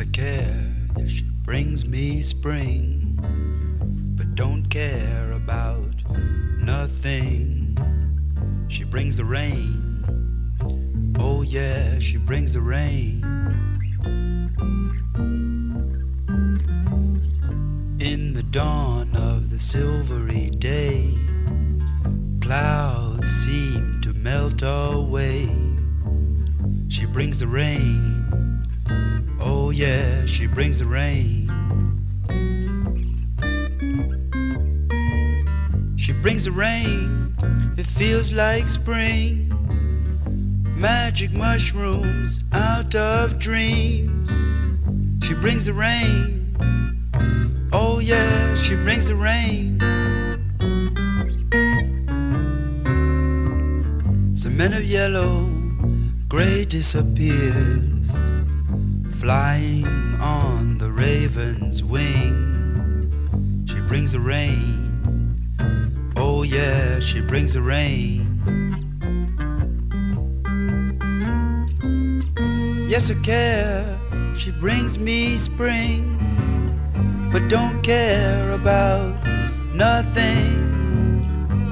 I care if she brings me spring, but don't care about nothing. She brings the rain. Oh, yeah, she brings the rain. In the dawn of the silvery day, clouds seem to melt away. She brings the rain. Yeah, she brings the rain. She brings the rain, it feels like spring. Magic mushrooms out of dreams. She brings the rain. Oh, yeah, she brings the rain. Cement of yellow, gray disappears flying on the raven's wing. She brings the rain. Oh, yeah, she brings the rain. Yes, I care. She brings me spring, but don't care about nothing.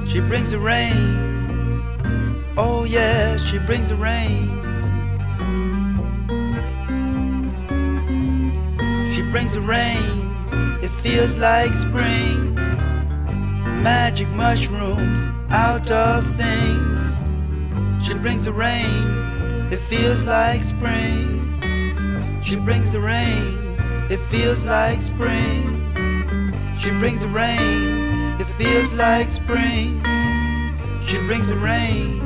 She brings the rain. Oh, yeah, she brings the rain. Brings the rain. It feels like spring. Magic mushrooms out of things. She brings the rain. It feels like spring. She brings the rain. It feels like spring. She brings the rain. It feels like spring. She brings the rain.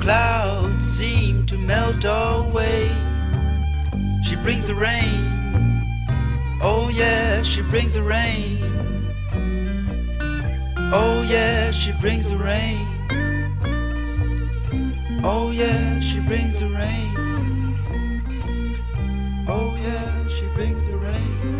Clouds seem to melt away. She brings the rain. Oh, yeah, she brings the rain. Oh, yeah, she brings the rain. Oh, yeah, she brings the rain. Oh, yeah, she brings the rain.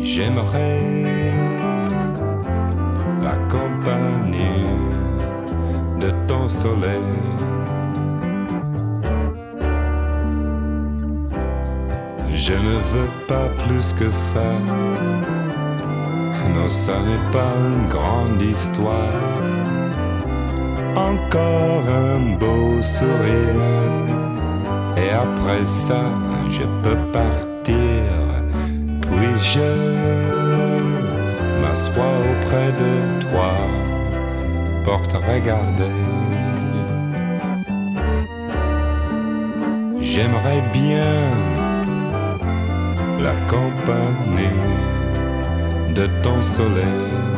J'aimerais la compagnie de ton soleil. Je ne veux pas plus que ça. Non, ça n'est pas une grande histoire. Encore un beau sourire après ça, je peux partir. Puis je m'assois auprès de toi, porte regarder. J'aimerais bien la compagnie de ton soleil.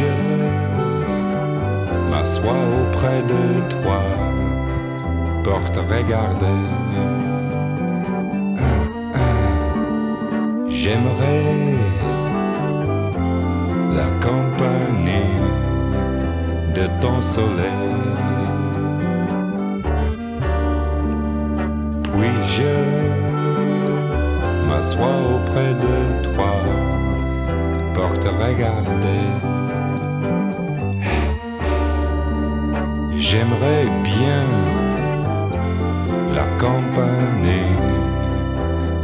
je m'assois auprès de toi, porte regarder. J'aimerais la compagnie de ton soleil. Puis-je m'assois auprès de toi, porte regarder? J'aimerais bien la campagne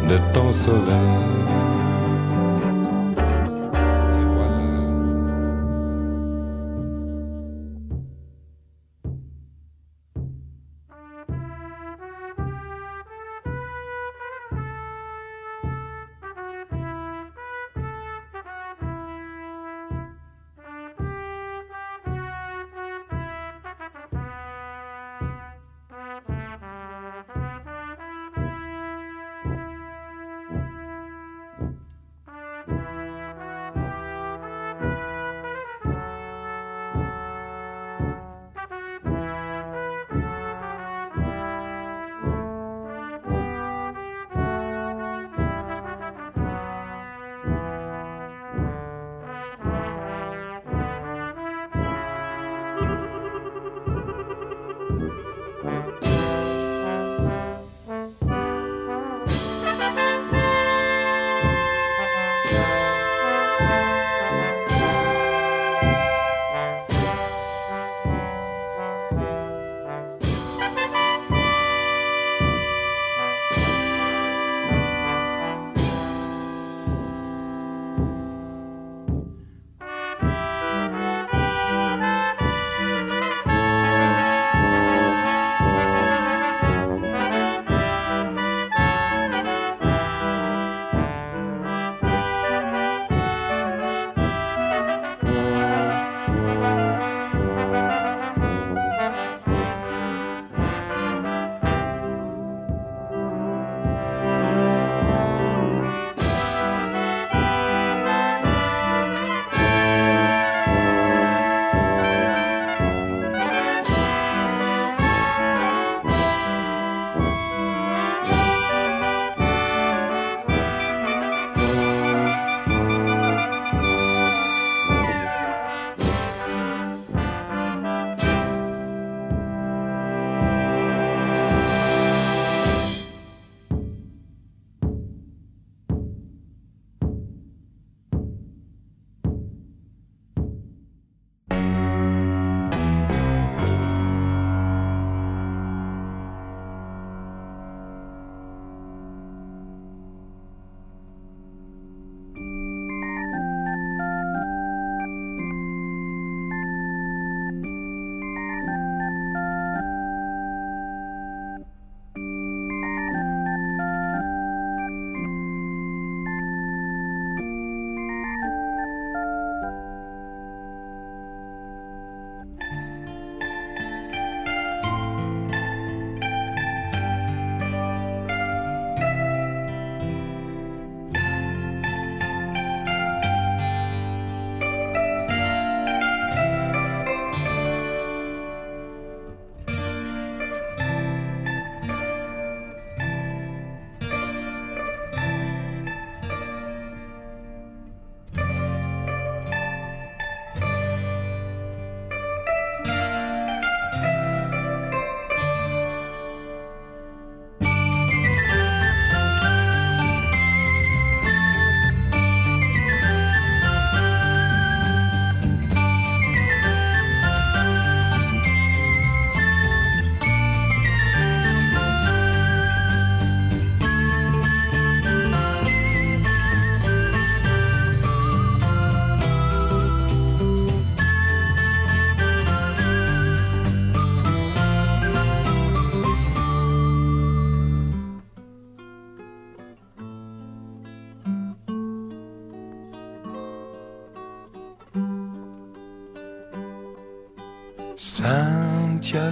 de ton soleil.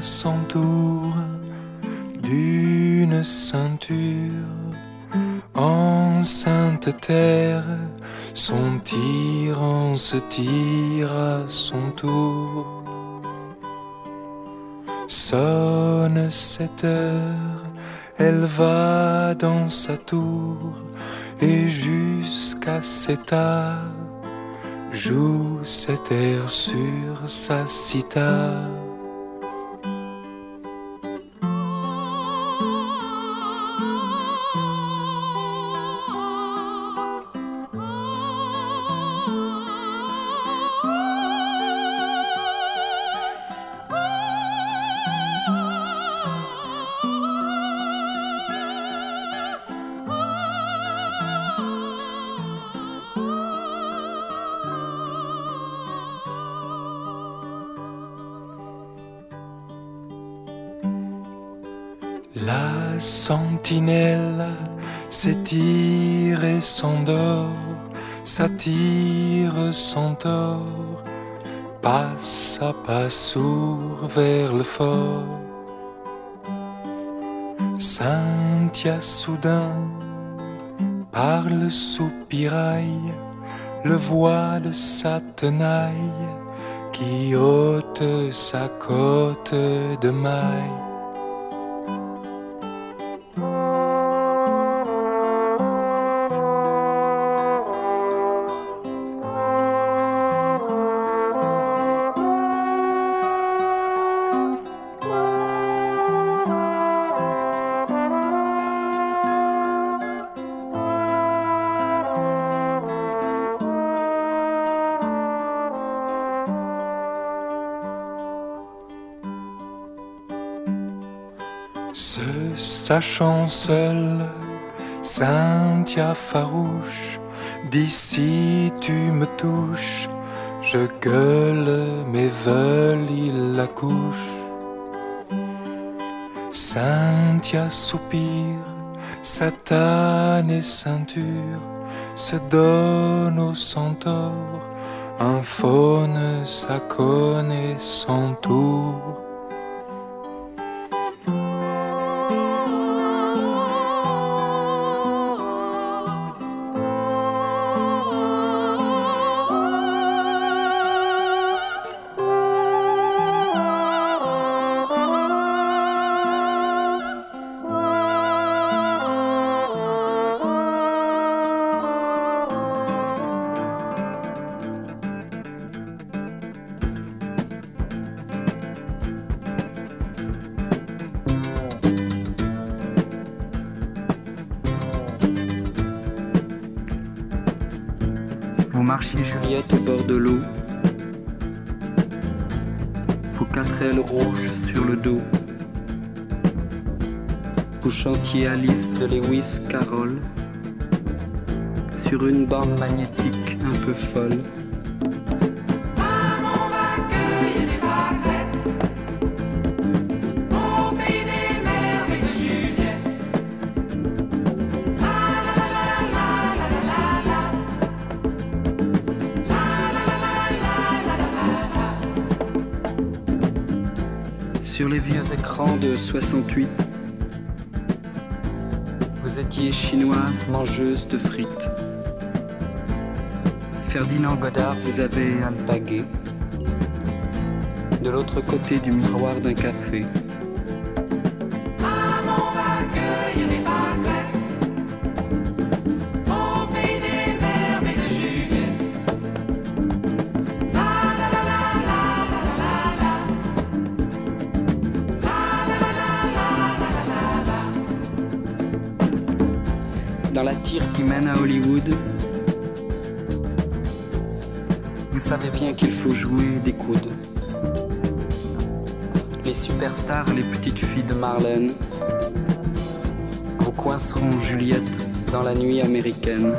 S'entoure d'une ceinture en sainte terre, son tyran se tire à son tour. Sonne cette heure, elle va dans sa tour, et jusqu'à cet âge joue cet air sur sa cithare. S'attire son tort, passe à pas sourd vers le fort. Cynthia soudain parle soupiraille, le voile sa tenaille qui ôte sa côte de maille. Sachant seul, Cynthia farouche, d'ici tu me touches, je gueule, mais veulent il la couche. Cynthia soupire, satane et ceinture se donne au centaure, un faune sa connaît son tour. Sur les vieux écrans de 68, vous étiez chinoise mangeuse de frites. Ferdinand Godard vous avait alpagué de l'autre côté du miroir d'un café. À Hollywood, vous savez bien qu'il faut jouer des coudes. Les superstars, les petites filles de Marlène, vous coinceront Juliette dans la nuit américaine.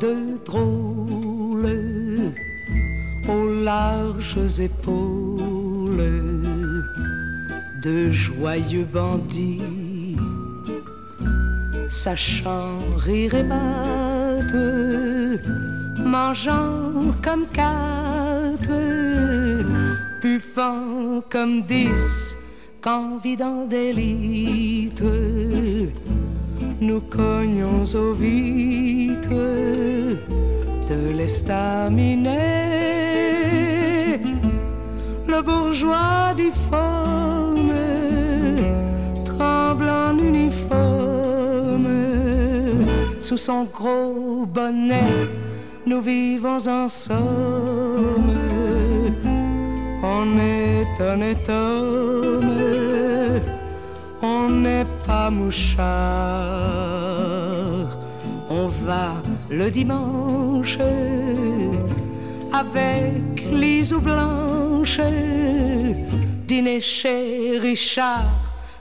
Deux drôles aux larges épaules de joyeux bandits, sachant rire et battre, mangeant comme quatre, buvant comme dix, qu'envidant d'élite nous cognons aux vitres de Le bourgeois difforme tremble en uniforme sous son gros bonnet. Nous vivons en somme. On est honnête homme on n'est pas mouchard. On va le dimanche avec l'isou blanche, dîner chez Richard.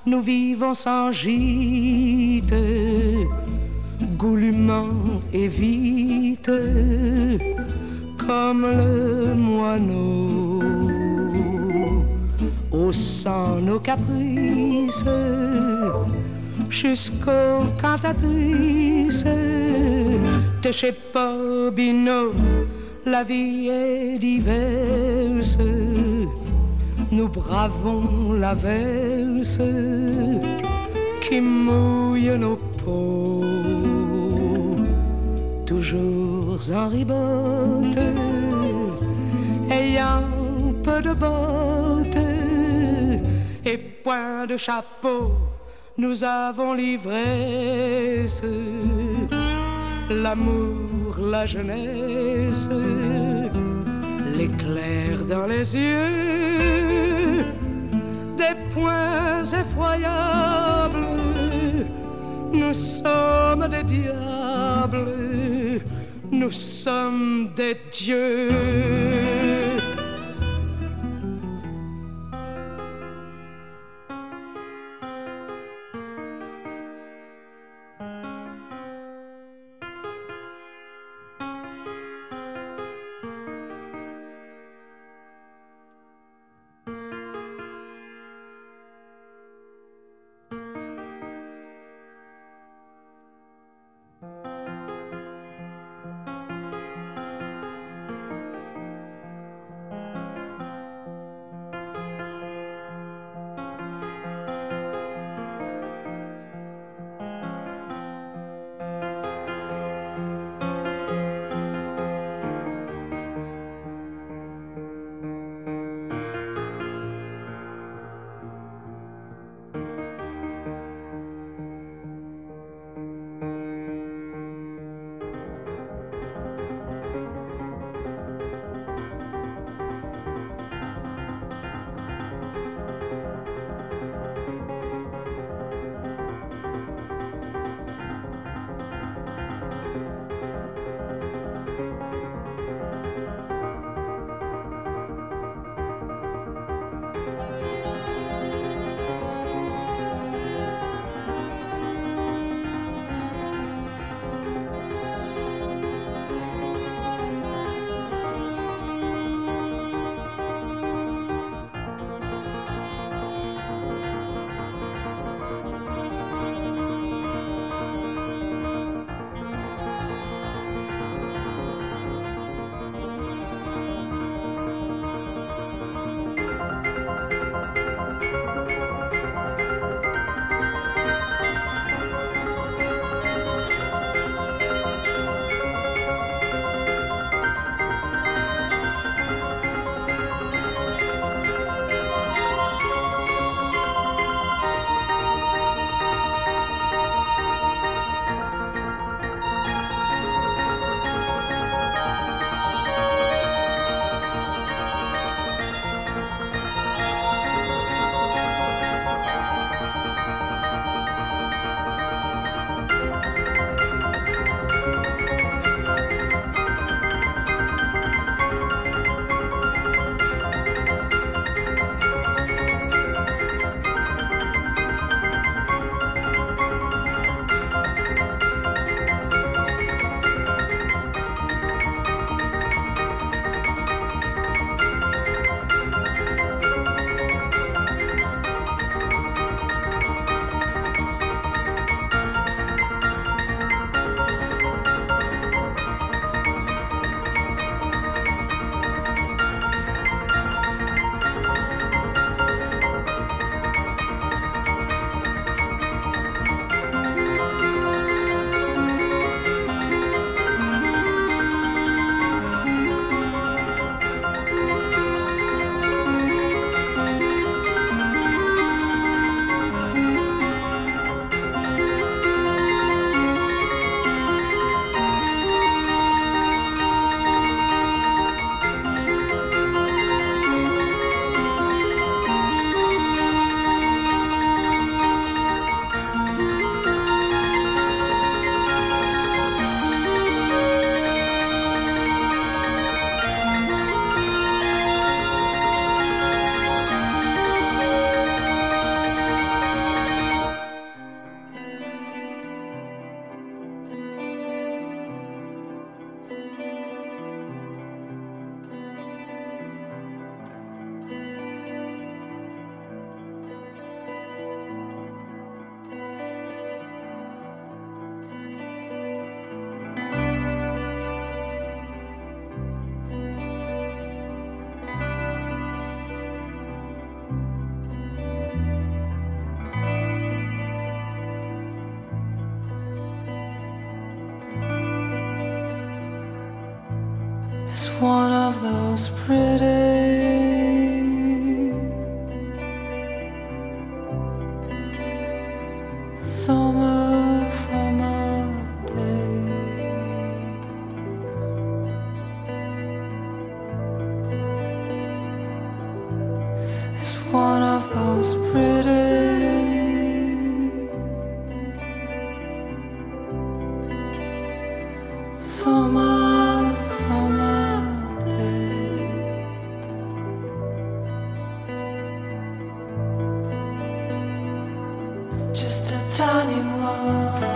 Nous vivons sans gîte, goulûment et vite, comme le moineau haussant nos caprices jusqu'aux cantatrices de chez Bobino. La vie est diverse, nous bravons la verse qui mouille nos peaux, toujours en ribote, ayant peu de bottes et point de chapeau, nous avons l'ivresse, l'amour, la jeunesse, l'éclair dans les yeux, des points effroyables. Nous sommes des diables, nous sommes des dieux. Just a tiny one.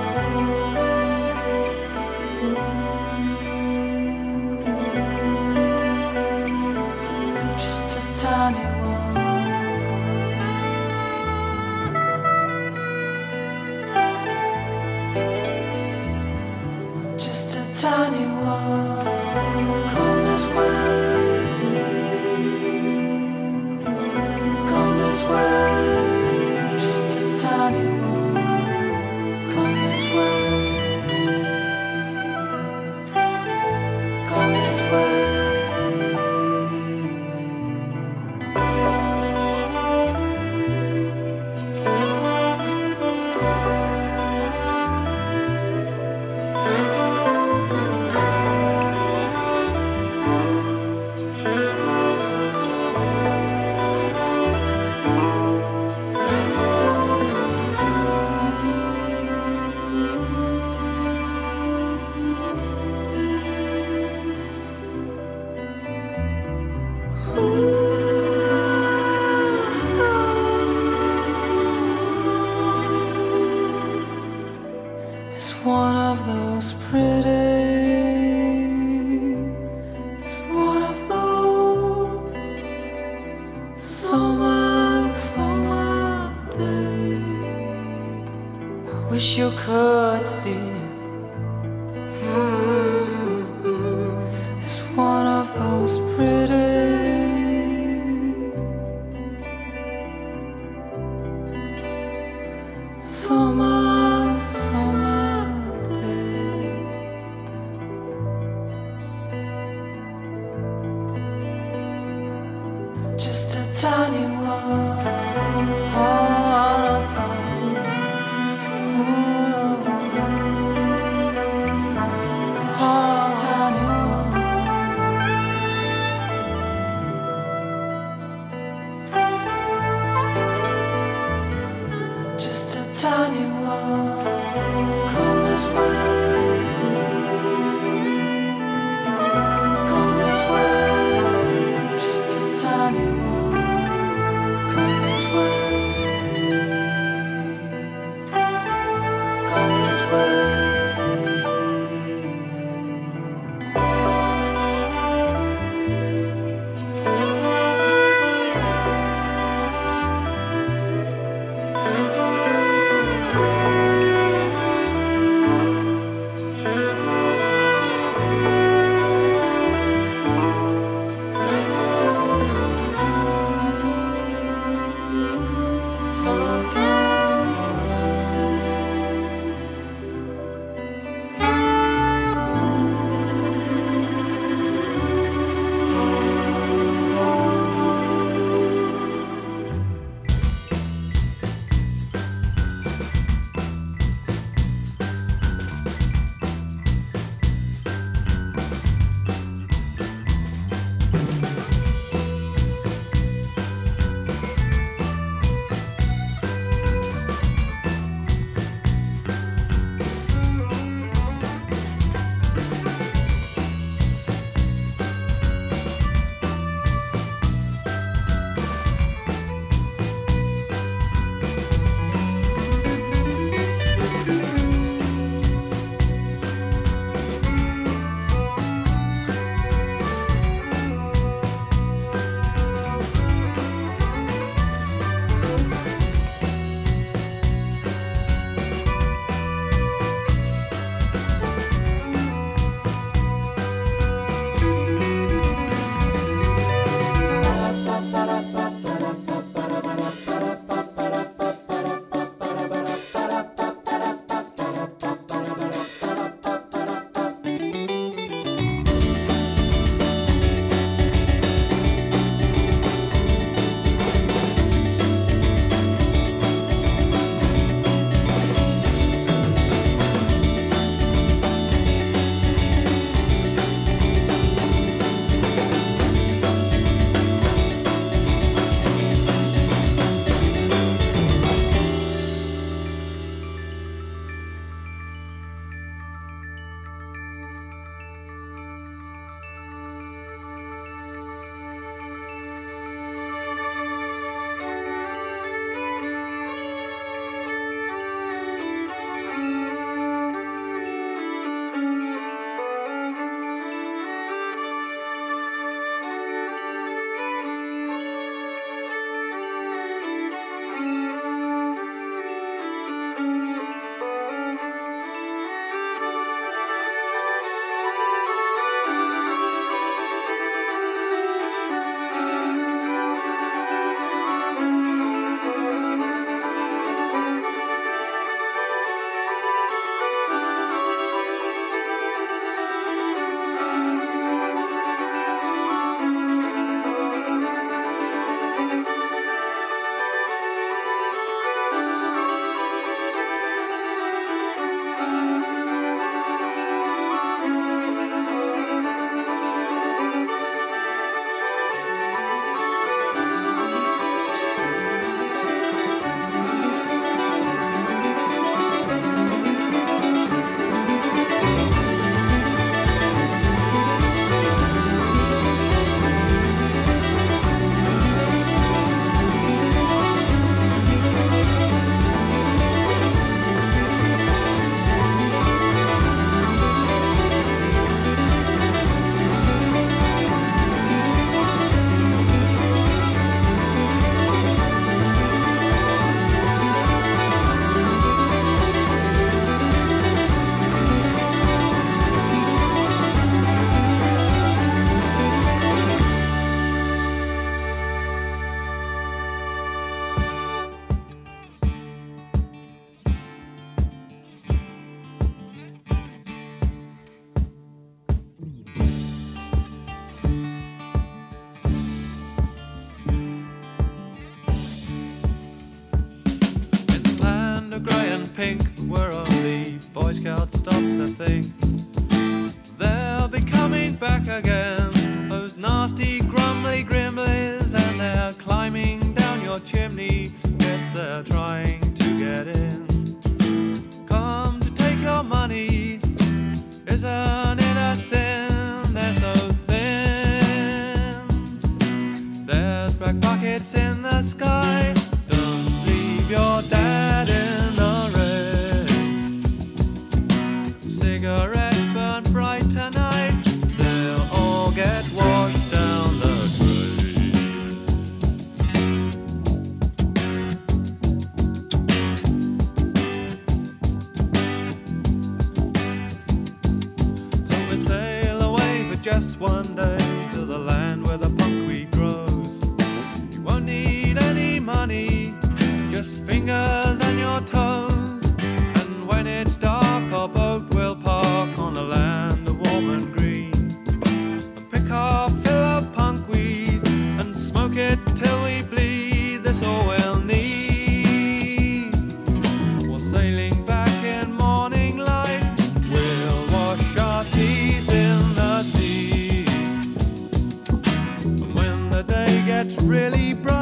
Really bright,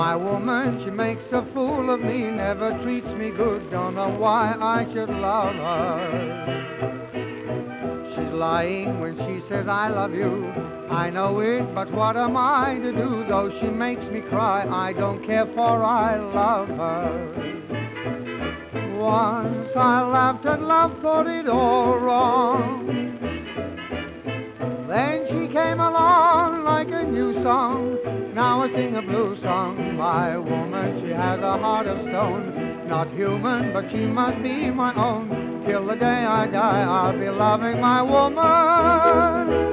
My woman, she makes a fool of me, never treats me good, don't know why I should love her. She's lying when she says I love you. I know it, but what am I to do? Though she makes me cry, I don't care for I love her. Once I laughed at love, thought it all wrong. Then she came along like a new song. Now I sing a blue song. My woman, she has a heart of stone. Not human, but she must be my own. Till the day I die, I'll be loving my woman.